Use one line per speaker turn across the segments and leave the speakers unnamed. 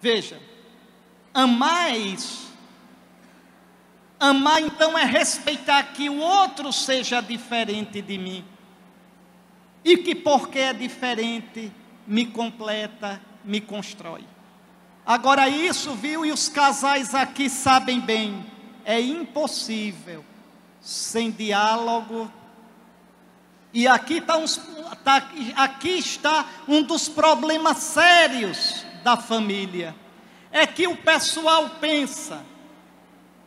Veja, amar é. Amar então é respeitar que o outro seja diferente de mim. E que porque é diferente, me completa, me constrói. Agora, isso, viu, e os casais aqui sabem bem, é impossível sem diálogo. E aqui está, uns, tá, aqui está um dos problemas sérios da família. É que o pessoal pensa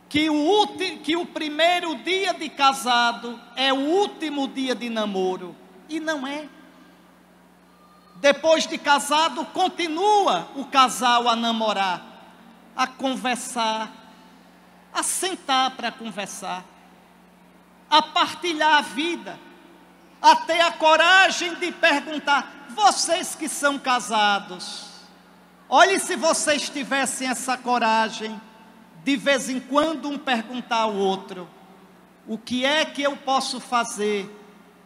que o, que o primeiro dia de casado é o último dia de namoro. E não é. Depois de casado, continua o casal a namorar, a conversar, a sentar para conversar, a partilhar a vida, a ter a coragem de perguntar: vocês que são casados, olhe se vocês tivessem essa coragem, de vez em quando um perguntar ao outro: o que é que eu posso fazer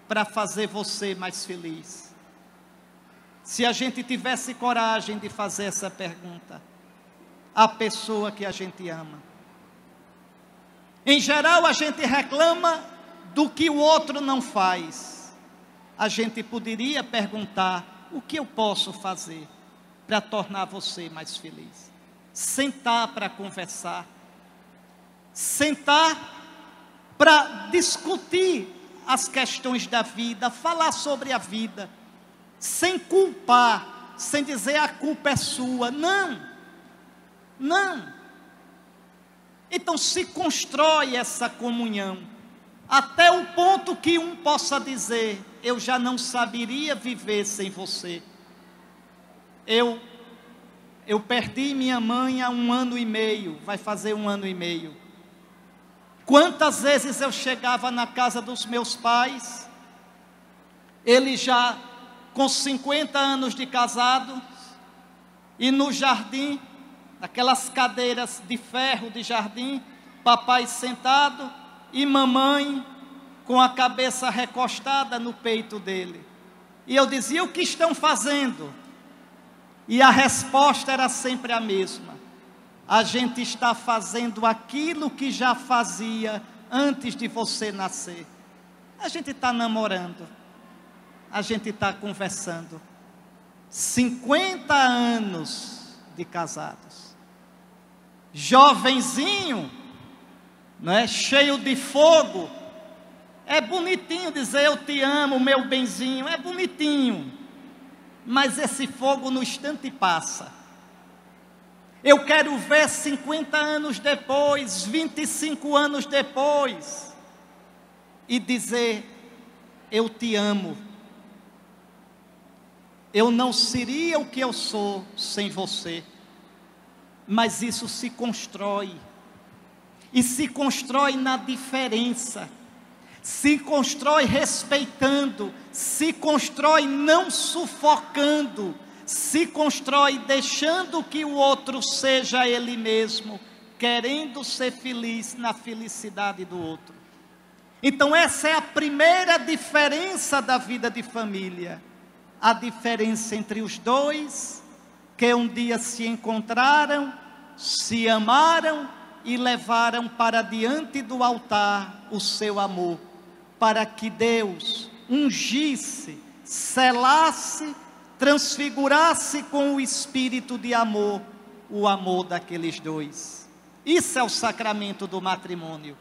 para fazer você mais feliz? Se a gente tivesse coragem de fazer essa pergunta à pessoa que a gente ama. Em geral, a gente reclama do que o outro não faz. A gente poderia perguntar: o que eu posso fazer para tornar você mais feliz? Sentar para conversar, sentar para discutir as questões da vida, falar sobre a vida, sem culpar, sem dizer a culpa é sua. Não, não. Então se constrói essa comunhão, até o ponto que um possa dizer: Eu já não saberia viver sem você. Eu, eu perdi minha mãe há um ano e meio, vai fazer um ano e meio. Quantas vezes eu chegava na casa dos meus pais, ele já com 50 anos de casado, e no jardim, naquelas cadeiras de ferro de jardim, papai sentado e mamãe com a cabeça recostada no peito dele. E eu dizia: O que estão fazendo? E a resposta era sempre a mesma a gente está fazendo aquilo que já fazia antes de você nascer. A gente está namorando, a gente está conversando. 50 anos de casados. Jovenzinho, não é? cheio de fogo. É bonitinho dizer eu te amo, meu benzinho, é bonitinho. Mas esse fogo no instante passa. Eu quero ver 50 anos depois, 25 anos depois, e dizer: Eu te amo. Eu não seria o que eu sou sem você. Mas isso se constrói. E se constrói na diferença. Se constrói respeitando. Se constrói não sufocando se constrói deixando que o outro seja ele mesmo, querendo ser feliz na felicidade do outro. Então, essa é a primeira diferença da vida de família. A diferença entre os dois, que um dia se encontraram, se amaram e levaram para diante do altar o seu amor, para que Deus ungisse, selasse transfigurasse com o espírito de amor o amor daqueles dois. Isso é o sacramento do matrimônio.